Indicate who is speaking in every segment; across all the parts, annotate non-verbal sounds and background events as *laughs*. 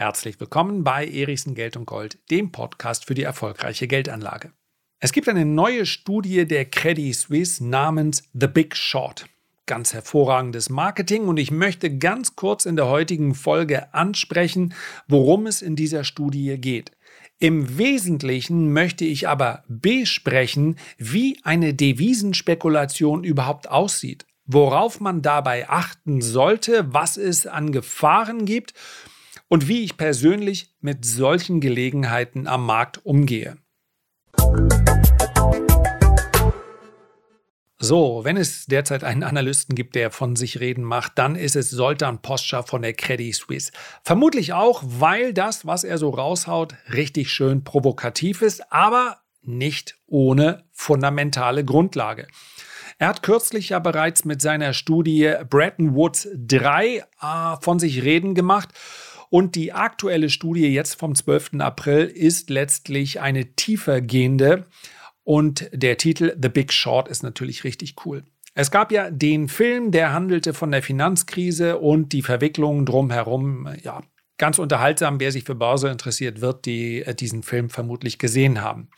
Speaker 1: Herzlich willkommen bei Erichsen Geld und Gold, dem Podcast für die erfolgreiche Geldanlage. Es gibt eine neue Studie der Credit Suisse namens The Big Short. Ganz hervorragendes Marketing und ich möchte ganz kurz in der heutigen Folge ansprechen, worum es in dieser Studie geht. Im Wesentlichen möchte ich aber besprechen, wie eine Devisenspekulation überhaupt aussieht, worauf man dabei achten sollte, was es an Gefahren gibt und wie ich persönlich mit solchen Gelegenheiten am Markt umgehe. So, wenn es derzeit einen Analysten gibt, der von sich reden macht, dann ist es Soltan Poscha von der Credit Suisse. Vermutlich auch, weil das, was er so raushaut, richtig schön provokativ ist, aber nicht ohne fundamentale Grundlage. Er hat kürzlich ja bereits mit seiner Studie Bretton Woods 3 äh, von sich reden gemacht und die aktuelle Studie jetzt vom 12. April ist letztlich eine tiefergehende. Und der Titel The Big Short ist natürlich richtig cool. Es gab ja den Film, der handelte von der Finanzkrise und die Verwicklungen drumherum. Ja, ganz unterhaltsam. Wer sich für Börse interessiert, wird die, äh, diesen Film vermutlich gesehen haben.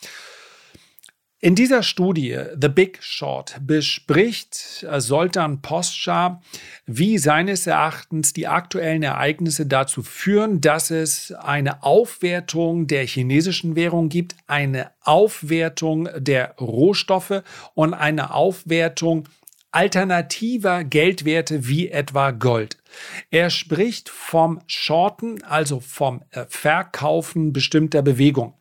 Speaker 1: In dieser Studie The Big Short bespricht Soltan Poscha, wie seines Erachtens die aktuellen Ereignisse dazu führen, dass es eine Aufwertung der chinesischen Währung gibt, eine Aufwertung der Rohstoffe und eine Aufwertung alternativer Geldwerte wie etwa Gold. Er spricht vom Shorten, also vom Verkaufen bestimmter Bewegungen.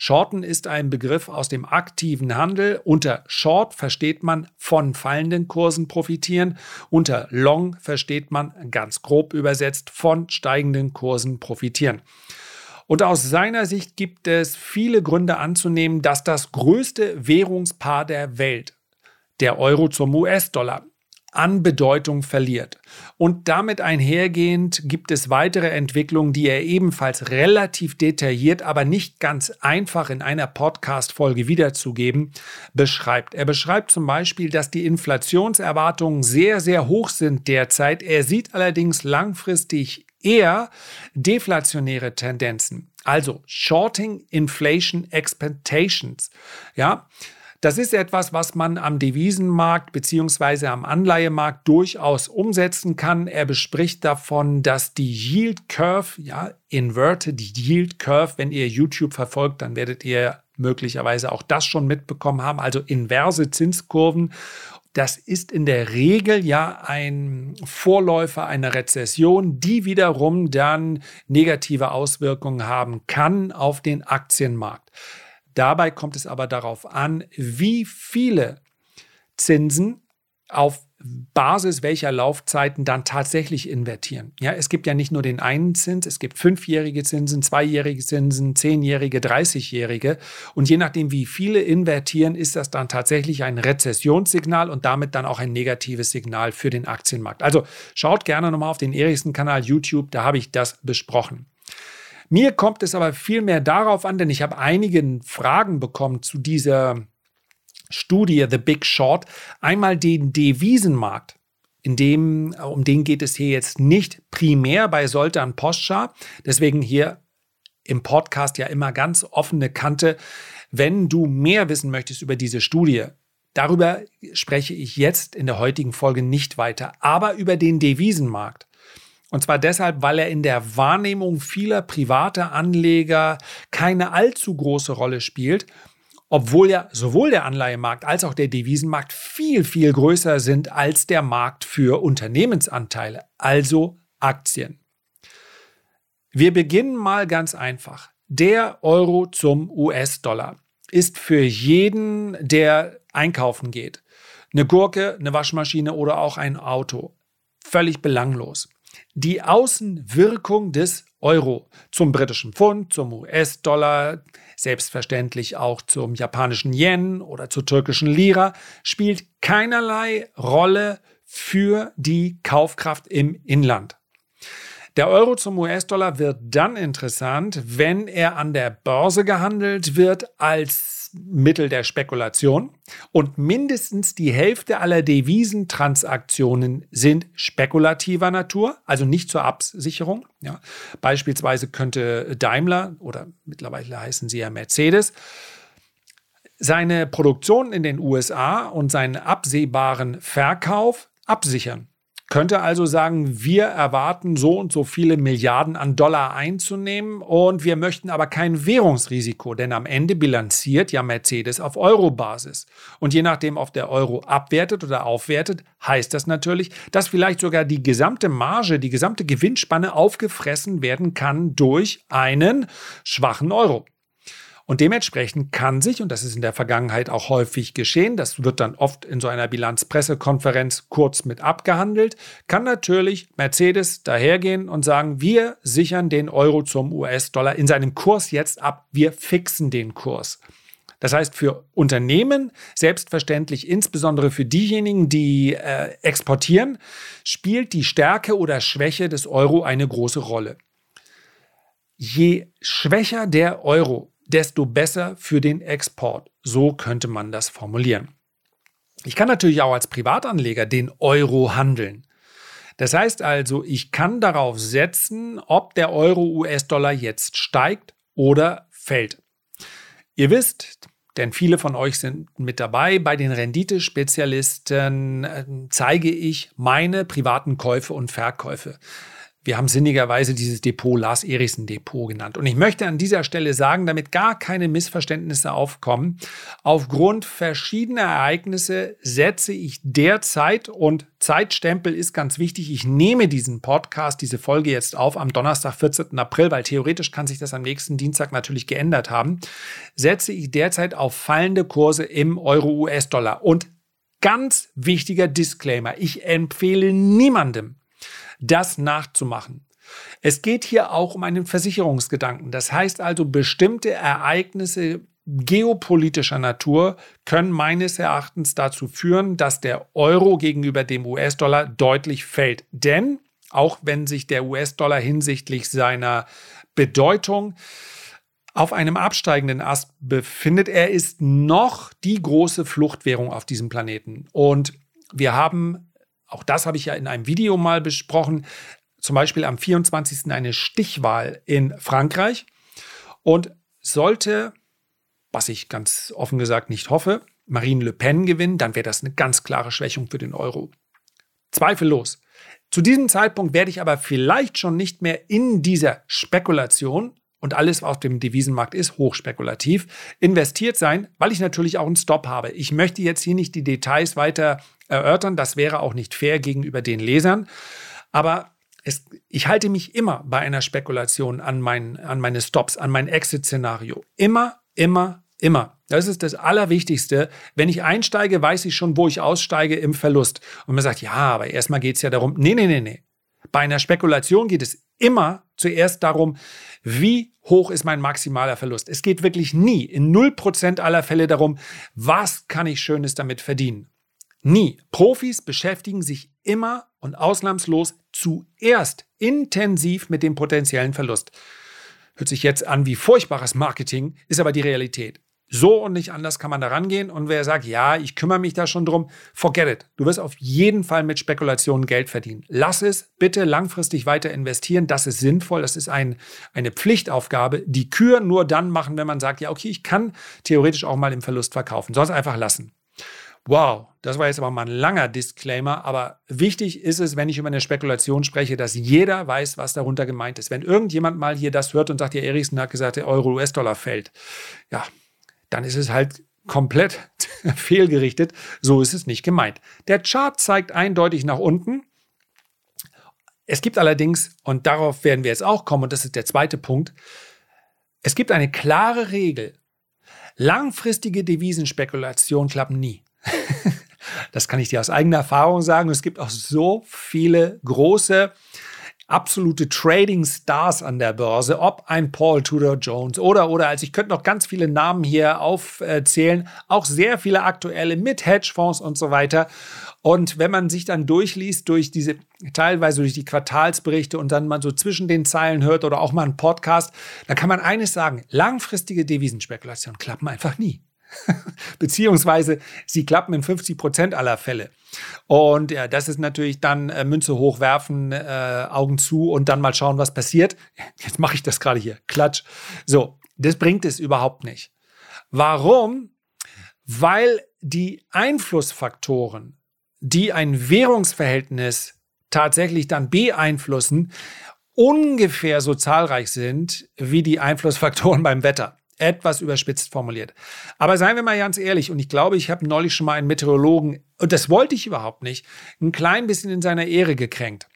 Speaker 1: Shorten ist ein Begriff aus dem aktiven Handel. Unter Short versteht man von fallenden Kursen profitieren. Unter Long versteht man ganz grob übersetzt von steigenden Kursen profitieren. Und aus seiner Sicht gibt es viele Gründe anzunehmen, dass das größte Währungspaar der Welt, der Euro zum US-Dollar, an Bedeutung verliert. Und damit einhergehend gibt es weitere Entwicklungen, die er ebenfalls relativ detailliert, aber nicht ganz einfach in einer Podcast-Folge wiederzugeben, beschreibt. Er beschreibt zum Beispiel, dass die Inflationserwartungen sehr, sehr hoch sind derzeit. Er sieht allerdings langfristig eher deflationäre Tendenzen. Also Shorting Inflation Expectations. Ja, das ist etwas, was man am Devisenmarkt bzw. am Anleihemarkt durchaus umsetzen kann. Er bespricht davon, dass die Yield Curve, ja, Inverted Yield Curve, wenn ihr YouTube verfolgt, dann werdet ihr möglicherweise auch das schon mitbekommen haben, also inverse Zinskurven. Das ist in der Regel ja ein Vorläufer einer Rezession, die wiederum dann negative Auswirkungen haben kann auf den Aktienmarkt. Dabei kommt es aber darauf an, wie viele Zinsen auf Basis welcher Laufzeiten dann tatsächlich invertieren. Ja, es gibt ja nicht nur den einen Zins, es gibt fünfjährige Zinsen, zweijährige Zinsen, zehnjährige, dreißigjährige. Und je nachdem, wie viele invertieren, ist das dann tatsächlich ein Rezessionssignal und damit dann auch ein negatives Signal für den Aktienmarkt. Also schaut gerne nochmal auf den Erichsen-Kanal YouTube, da habe ich das besprochen. Mir kommt es aber vielmehr darauf an, denn ich habe einige Fragen bekommen zu dieser Studie The Big Short. Einmal den Devisenmarkt. In dem, um den geht es hier jetzt nicht primär bei Soltan Poscha. Deswegen hier im Podcast ja immer ganz offene Kante. Wenn du mehr wissen möchtest über diese Studie, darüber spreche ich jetzt in der heutigen Folge nicht weiter, aber über den Devisenmarkt. Und zwar deshalb, weil er in der Wahrnehmung vieler privater Anleger keine allzu große Rolle spielt, obwohl ja sowohl der Anleihemarkt als auch der Devisenmarkt viel, viel größer sind als der Markt für Unternehmensanteile, also Aktien. Wir beginnen mal ganz einfach. Der Euro zum US-Dollar ist für jeden, der einkaufen geht, eine Gurke, eine Waschmaschine oder auch ein Auto, völlig belanglos die Außenwirkung des Euro zum britischen Pfund, zum US-Dollar, selbstverständlich auch zum japanischen Yen oder zur türkischen Lira, spielt keinerlei Rolle für die Kaufkraft im Inland. Der Euro zum US-Dollar wird dann interessant, wenn er an der Börse gehandelt wird als Mittel der Spekulation und mindestens die Hälfte aller Devisentransaktionen sind spekulativer Natur, also nicht zur Absicherung. Ja. Beispielsweise könnte Daimler oder mittlerweile heißen sie ja Mercedes seine Produktion in den USA und seinen absehbaren Verkauf absichern. Könnte also sagen, wir erwarten so und so viele Milliarden an Dollar einzunehmen und wir möchten aber kein Währungsrisiko, denn am Ende bilanziert ja Mercedes auf Euro-Basis. Und je nachdem, ob der Euro abwertet oder aufwertet, heißt das natürlich, dass vielleicht sogar die gesamte Marge, die gesamte Gewinnspanne aufgefressen werden kann durch einen schwachen Euro. Und dementsprechend kann sich, und das ist in der Vergangenheit auch häufig geschehen, das wird dann oft in so einer Bilanzpressekonferenz kurz mit abgehandelt, kann natürlich Mercedes dahergehen und sagen, wir sichern den Euro zum US-Dollar in seinem Kurs jetzt ab, wir fixen den Kurs. Das heißt, für Unternehmen, selbstverständlich insbesondere für diejenigen, die äh, exportieren, spielt die Stärke oder Schwäche des Euro eine große Rolle. Je schwächer der Euro, desto besser für den Export. So könnte man das formulieren. Ich kann natürlich auch als Privatanleger den Euro handeln. Das heißt also, ich kann darauf setzen, ob der Euro-US-Dollar jetzt steigt oder fällt. Ihr wisst, denn viele von euch sind mit dabei, bei den Renditespezialisten äh, zeige ich meine privaten Käufe und Verkäufe. Wir haben sinnigerweise dieses Depot Lars Erichsen Depot genannt. Und ich möchte an dieser Stelle sagen, damit gar keine Missverständnisse aufkommen, aufgrund verschiedener Ereignisse setze ich derzeit und Zeitstempel ist ganz wichtig. Ich nehme diesen Podcast, diese Folge jetzt auf am Donnerstag, 14. April, weil theoretisch kann sich das am nächsten Dienstag natürlich geändert haben. Setze ich derzeit auf fallende Kurse im Euro-US-Dollar. Und ganz wichtiger Disclaimer. Ich empfehle niemandem, das nachzumachen. Es geht hier auch um einen Versicherungsgedanken. Das heißt also, bestimmte Ereignisse geopolitischer Natur können meines Erachtens dazu führen, dass der Euro gegenüber dem US-Dollar deutlich fällt. Denn auch wenn sich der US-Dollar hinsichtlich seiner Bedeutung auf einem absteigenden Ast befindet, er ist noch die große Fluchtwährung auf diesem Planeten. Und wir haben auch das habe ich ja in einem Video mal besprochen, zum Beispiel am 24. eine Stichwahl in Frankreich. Und sollte, was ich ganz offen gesagt nicht hoffe, Marine Le Pen gewinnen, dann wäre das eine ganz klare Schwächung für den Euro. Zweifellos. Zu diesem Zeitpunkt werde ich aber vielleicht schon nicht mehr in dieser Spekulation und alles auf dem Devisenmarkt ist hochspekulativ, investiert sein, weil ich natürlich auch einen Stop habe. Ich möchte jetzt hier nicht die Details weiter erörtern, das wäre auch nicht fair gegenüber den Lesern, aber es, ich halte mich immer bei einer Spekulation an, mein, an meine Stops, an mein Exit-Szenario. Immer, immer, immer. Das ist das Allerwichtigste. Wenn ich einsteige, weiß ich schon, wo ich aussteige im Verlust. Und man sagt, ja, aber erstmal geht es ja darum, nee, nee, nee, nee. Bei einer Spekulation geht es immer zuerst darum, wie hoch ist mein maximaler Verlust. Es geht wirklich nie, in 0% aller Fälle darum, was kann ich Schönes damit verdienen. Nie. Profis beschäftigen sich immer und ausnahmslos zuerst intensiv mit dem potenziellen Verlust. Hört sich jetzt an wie furchtbares Marketing, ist aber die Realität. So und nicht anders kann man da rangehen. Und wer sagt, ja, ich kümmere mich da schon drum, forget it. Du wirst auf jeden Fall mit Spekulationen Geld verdienen. Lass es bitte langfristig weiter investieren. Das ist sinnvoll. Das ist ein, eine Pflichtaufgabe. Die Kür nur dann machen, wenn man sagt, ja, okay, ich kann theoretisch auch mal im Verlust verkaufen. Sonst einfach lassen. Wow, das war jetzt aber mal ein langer Disclaimer, aber wichtig ist es, wenn ich über eine Spekulation spreche, dass jeder weiß, was darunter gemeint ist. Wenn irgendjemand mal hier das hört und sagt, ja, Erichsen hat gesagt, der Euro-US-Dollar fällt, ja, dann ist es halt komplett *laughs* fehlgerichtet. So ist es nicht gemeint. Der Chart zeigt eindeutig nach unten. Es gibt allerdings, und darauf werden wir jetzt auch kommen, und das ist der zweite Punkt, es gibt eine klare Regel. Langfristige Devisenspekulationen klappen nie. *laughs* das kann ich dir aus eigener Erfahrung sagen. Es gibt auch so viele große absolute Trading Stars an der Börse, ob ein Paul Tudor Jones oder oder also ich könnte noch ganz viele Namen hier aufzählen, auch sehr viele aktuelle mit Hedgefonds und so weiter. Und wenn man sich dann durchliest durch diese teilweise durch die Quartalsberichte und dann mal so zwischen den Zeilen hört oder auch mal einen Podcast, dann kann man eines sagen, langfristige Devisenspekulationen klappen einfach nie. *laughs* Beziehungsweise sie klappen in 50 Prozent aller Fälle. Und ja, das ist natürlich dann äh, Münze hochwerfen, äh, Augen zu und dann mal schauen, was passiert. *laughs* Jetzt mache ich das gerade hier. Klatsch. So, das bringt es überhaupt nicht. Warum? Weil die Einflussfaktoren, die ein Währungsverhältnis tatsächlich dann beeinflussen, ungefähr so zahlreich sind wie die Einflussfaktoren *laughs* beim Wetter. Etwas überspitzt formuliert. Aber seien wir mal ganz ehrlich, und ich glaube, ich habe neulich schon mal einen Meteorologen, und das wollte ich überhaupt nicht, ein klein bisschen in seiner Ehre gekränkt.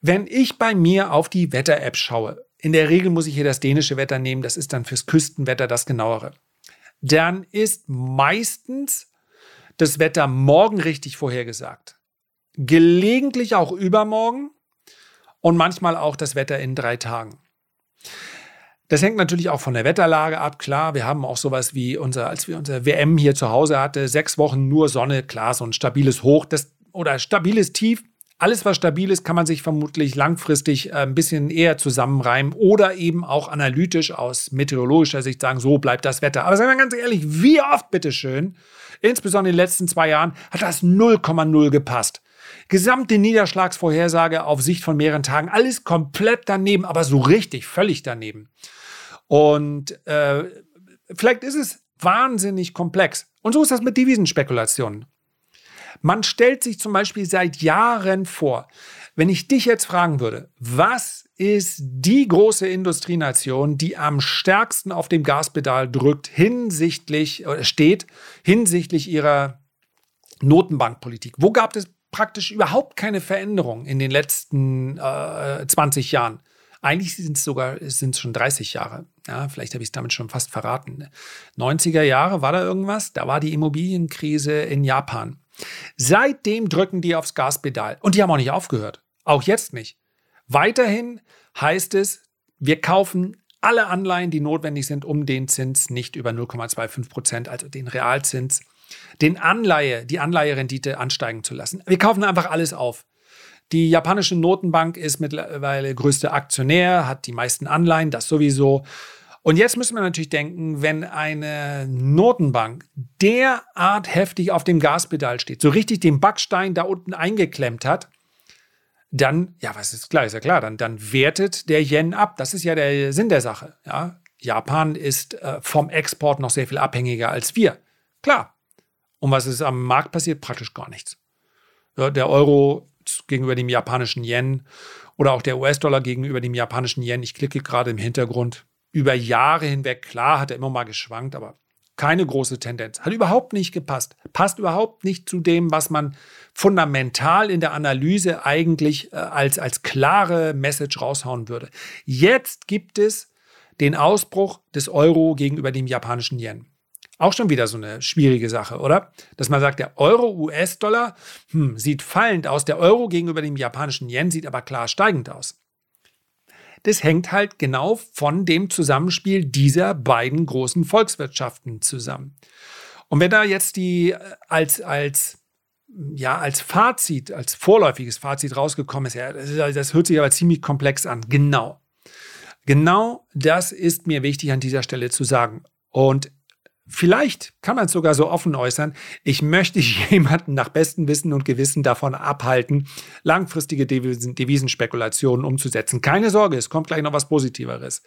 Speaker 1: Wenn ich bei mir auf die Wetter-App schaue, in der Regel muss ich hier das dänische Wetter nehmen, das ist dann fürs Küstenwetter das genauere, dann ist meistens das Wetter morgen richtig vorhergesagt. Gelegentlich auch übermorgen und manchmal auch das Wetter in drei Tagen. Das hängt natürlich auch von der Wetterlage ab. Klar, wir haben auch sowas wie unser, als wir unser WM hier zu Hause hatte, sechs Wochen nur Sonne, klar, so ein stabiles Hoch das, oder stabiles Tief. Alles, was stabil ist, kann man sich vermutlich langfristig äh, ein bisschen eher zusammenreimen oder eben auch analytisch aus meteorologischer Sicht sagen, so bleibt das Wetter. Aber sagen wir ganz ehrlich, wie oft, bitteschön, insbesondere in den letzten zwei Jahren, hat das 0,0 gepasst. Gesamte Niederschlagsvorhersage auf Sicht von mehreren Tagen, alles komplett daneben, aber so richtig, völlig daneben. Und äh, vielleicht ist es wahnsinnig komplex. Und so ist das mit Devisenspekulationen. Man stellt sich zum Beispiel seit Jahren vor, wenn ich dich jetzt fragen würde, was ist die große Industrienation, die am stärksten auf dem Gaspedal drückt, hinsichtlich, oder steht, hinsichtlich ihrer Notenbankpolitik? Wo gab es praktisch überhaupt keine Veränderung in den letzten äh, 20 Jahren? Eigentlich sind es sogar sind's schon 30 Jahre. Ja, vielleicht habe ich es damit schon fast verraten. 90er Jahre war da irgendwas. Da war die Immobilienkrise in Japan. Seitdem drücken die aufs Gaspedal. Und die haben auch nicht aufgehört. Auch jetzt nicht. Weiterhin heißt es, wir kaufen alle Anleihen, die notwendig sind, um den Zins nicht über 0,25 Prozent, also den Realzins, den Anleihe, die Anleiherendite ansteigen zu lassen. Wir kaufen einfach alles auf. Die japanische Notenbank ist mittlerweile größter Aktionär, hat die meisten Anleihen, das sowieso. Und jetzt müssen wir natürlich denken, wenn eine Notenbank derart heftig auf dem Gaspedal steht, so richtig den Backstein da unten eingeklemmt hat, dann, ja, was ist klar, ist ja klar, dann, dann wertet der Yen ab. Das ist ja der Sinn der Sache. Ja? Japan ist äh, vom Export noch sehr viel abhängiger als wir. Klar. Und was ist am Markt passiert? Praktisch gar nichts. Ja, der Euro gegenüber dem japanischen Yen oder auch der US-Dollar gegenüber dem japanischen Yen. Ich klicke gerade im Hintergrund. Über Jahre hinweg, klar, hat er immer mal geschwankt, aber keine große Tendenz. Hat überhaupt nicht gepasst. Passt überhaupt nicht zu dem, was man fundamental in der Analyse eigentlich äh, als, als klare Message raushauen würde. Jetzt gibt es den Ausbruch des Euro gegenüber dem japanischen Yen. Auch schon wieder so eine schwierige Sache, oder? Dass man sagt, der Euro-US-Dollar hm, sieht fallend aus, der Euro gegenüber dem japanischen Yen sieht aber klar steigend aus. Das hängt halt genau von dem Zusammenspiel dieser beiden großen Volkswirtschaften zusammen. Und wenn da jetzt die äh, als, als, ja, als Fazit, als vorläufiges Fazit rausgekommen ist, ja, das, das hört sich aber ziemlich komplex an. Genau. Genau das ist mir wichtig an dieser Stelle zu sagen. Und Vielleicht kann man es sogar so offen äußern, ich möchte *laughs* jemanden nach bestem Wissen und Gewissen davon abhalten, langfristige Devisen, Devisenspekulationen umzusetzen. Keine Sorge, es kommt gleich noch was Positiveres.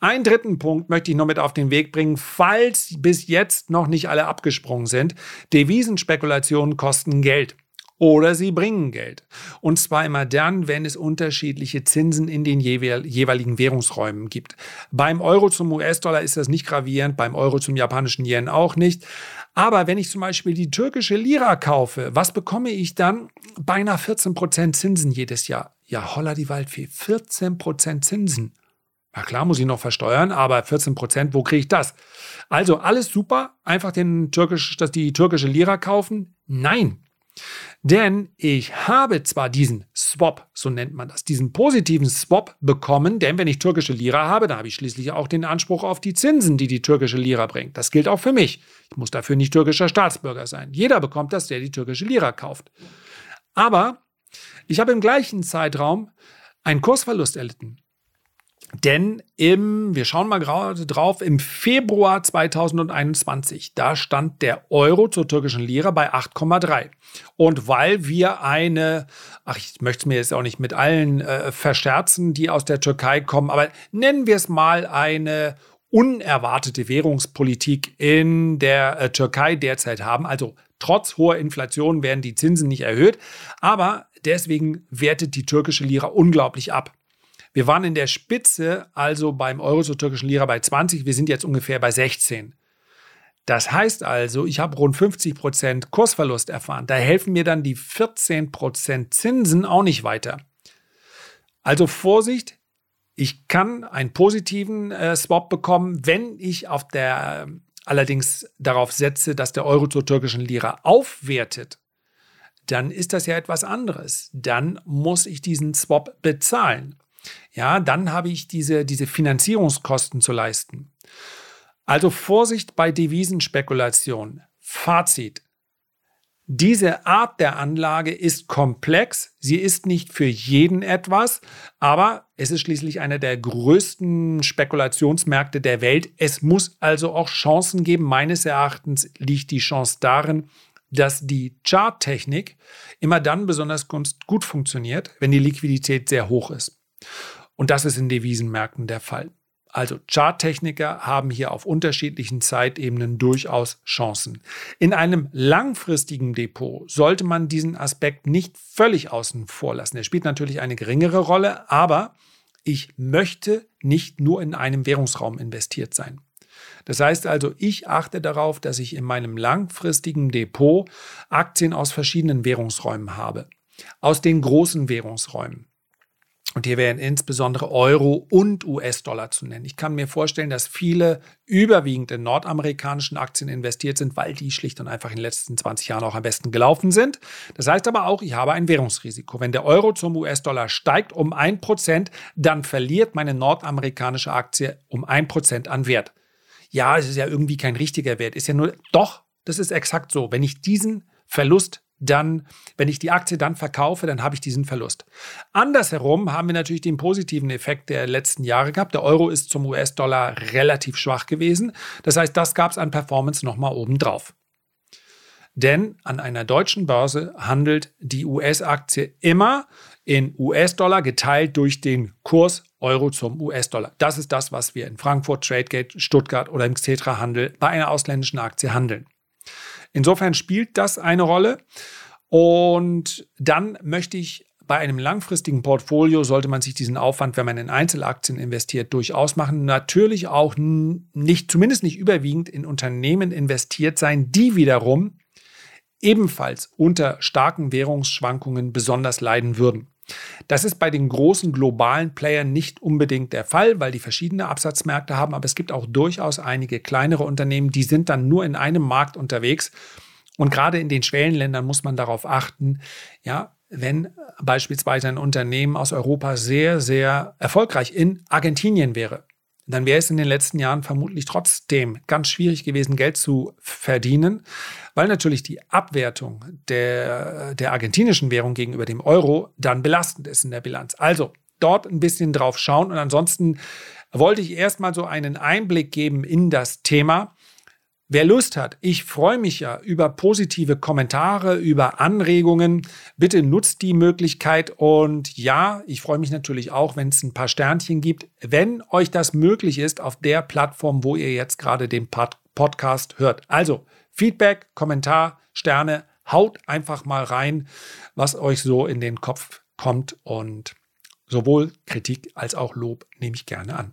Speaker 1: Einen dritten Punkt möchte ich noch mit auf den Weg bringen, falls bis jetzt noch nicht alle abgesprungen sind. Devisenspekulationen kosten Geld oder sie bringen Geld. Und zwar immer dann, wenn es unterschiedliche Zinsen in den jeweiligen Währungsräumen gibt. Beim Euro zum US-Dollar ist das nicht gravierend, beim Euro zum japanischen Yen auch nicht. Aber wenn ich zum Beispiel die türkische Lira kaufe, was bekomme ich dann? Beinahe 14% Zinsen jedes Jahr. Ja, holla die Waldfee, 14% Zinsen. Na klar, muss ich noch versteuern, aber 14% wo kriege ich das? Also alles super, einfach den türkisch, dass die türkische Lira kaufen? Nein, Denn ich habe zwar diesen Swap, so nennt man das, diesen positiven Swap bekommen, denn wenn ich türkische Lira habe, dann habe ich schließlich auch den Anspruch auf die Zinsen, die die türkische Lira bringt. Das gilt auch für mich. Ich muss dafür nicht türkischer Staatsbürger sein. Jeder bekommt das, der die türkische Lira kauft. Aber ich habe im gleichen Zeitraum einen Kursverlust erlitten. Denn im, wir schauen mal gerade drauf, im Februar 2021, da stand der Euro zur türkischen Lira bei 8,3. Und weil wir eine, ach, ich möchte es mir jetzt auch nicht mit allen äh, verscherzen, die aus der Türkei kommen, aber nennen wir es mal eine unerwartete Währungspolitik in der äh, Türkei derzeit haben. Also trotz hoher Inflation werden die Zinsen nicht erhöht, aber deswegen wertet die türkische Lira unglaublich ab. Wir waren in der Spitze, also beim Euro zur türkischen Lira bei 20, wir sind jetzt ungefähr bei 16. Das heißt also, ich habe rund 50 Prozent Kursverlust erfahren. Da helfen mir dann die 14 Prozent Zinsen auch nicht weiter. Also Vorsicht, ich kann einen positiven äh, Swap bekommen, wenn ich auf der äh, allerdings darauf setze, dass der Euro zur türkischen Lira aufwertet. Dann ist das ja etwas anderes. Dann muss ich diesen Swap bezahlen ja, dann habe ich diese, diese Finanzierungskosten zu leisten. Also Vorsicht bei Devisenspekulation. Fazit. Diese Art der Anlage ist komplex, sie ist nicht für jeden etwas, aber es ist schließlich einer der größten Spekulationsmärkte der Welt. Es muss also auch Chancen geben. Meines Erachtens liegt die Chance darin, dass die Charttechnik immer dann besonders gut funktioniert, wenn die Liquidität sehr hoch ist. Und das ist in Devisenmärkten der Fall. Also Charttechniker haben hier auf unterschiedlichen Zeitebenen durchaus Chancen. In einem langfristigen Depot sollte man diesen Aspekt nicht völlig außen vor lassen. Er spielt natürlich eine geringere Rolle, aber ich möchte nicht nur in einem Währungsraum investiert sein. Das heißt also, ich achte darauf, dass ich in meinem langfristigen Depot Aktien aus verschiedenen Währungsräumen habe. Aus den großen Währungsräumen. Und hier wären insbesondere Euro und US-Dollar zu nennen. Ich kann mir vorstellen, dass viele überwiegend in nordamerikanischen Aktien investiert sind, weil die schlicht und einfach in den letzten 20 Jahren auch am besten gelaufen sind. Das heißt aber auch, ich habe ein Währungsrisiko. Wenn der Euro zum US-Dollar steigt um 1%, dann verliert meine nordamerikanische Aktie um 1% an Wert. Ja, es ist ja irgendwie kein richtiger Wert. Ist ja nur, doch, das ist exakt so. Wenn ich diesen Verlust dann, wenn ich die Aktie dann verkaufe, dann habe ich diesen Verlust. Andersherum haben wir natürlich den positiven Effekt der letzten Jahre gehabt. Der Euro ist zum US-Dollar relativ schwach gewesen. Das heißt, das gab es an Performance nochmal obendrauf. Denn an einer deutschen Börse handelt die US-Aktie immer in US-Dollar geteilt durch den Kurs Euro zum US-Dollar. Das ist das, was wir in Frankfurt, Tradegate, Stuttgart oder im Xetra-Handel bei einer ausländischen Aktie handeln. Insofern spielt das eine Rolle. Und dann möchte ich bei einem langfristigen Portfolio sollte man sich diesen Aufwand, wenn man in Einzelaktien investiert, durchaus machen. Natürlich auch nicht, zumindest nicht überwiegend in Unternehmen investiert sein, die wiederum ebenfalls unter starken Währungsschwankungen besonders leiden würden. Das ist bei den großen globalen Playern nicht unbedingt der Fall, weil die verschiedene Absatzmärkte haben, aber es gibt auch durchaus einige kleinere Unternehmen, die sind dann nur in einem Markt unterwegs. Und gerade in den Schwellenländern muss man darauf achten, ja, wenn beispielsweise ein Unternehmen aus Europa sehr, sehr erfolgreich in Argentinien wäre, dann wäre es in den letzten Jahren vermutlich trotzdem ganz schwierig gewesen, Geld zu verdienen, weil natürlich die Abwertung der, der argentinischen Währung gegenüber dem Euro dann belastend ist in der Bilanz. Also dort ein bisschen drauf schauen und ansonsten wollte ich erstmal so einen Einblick geben in das Thema. Wer Lust hat, ich freue mich ja über positive Kommentare, über Anregungen. Bitte nutzt die Möglichkeit und ja, ich freue mich natürlich auch, wenn es ein paar Sternchen gibt, wenn euch das möglich ist auf der Plattform, wo ihr jetzt gerade den Pod Podcast hört. Also Feedback, Kommentar, Sterne, haut einfach mal rein, was euch so in den Kopf kommt und sowohl Kritik als auch Lob nehme ich gerne an.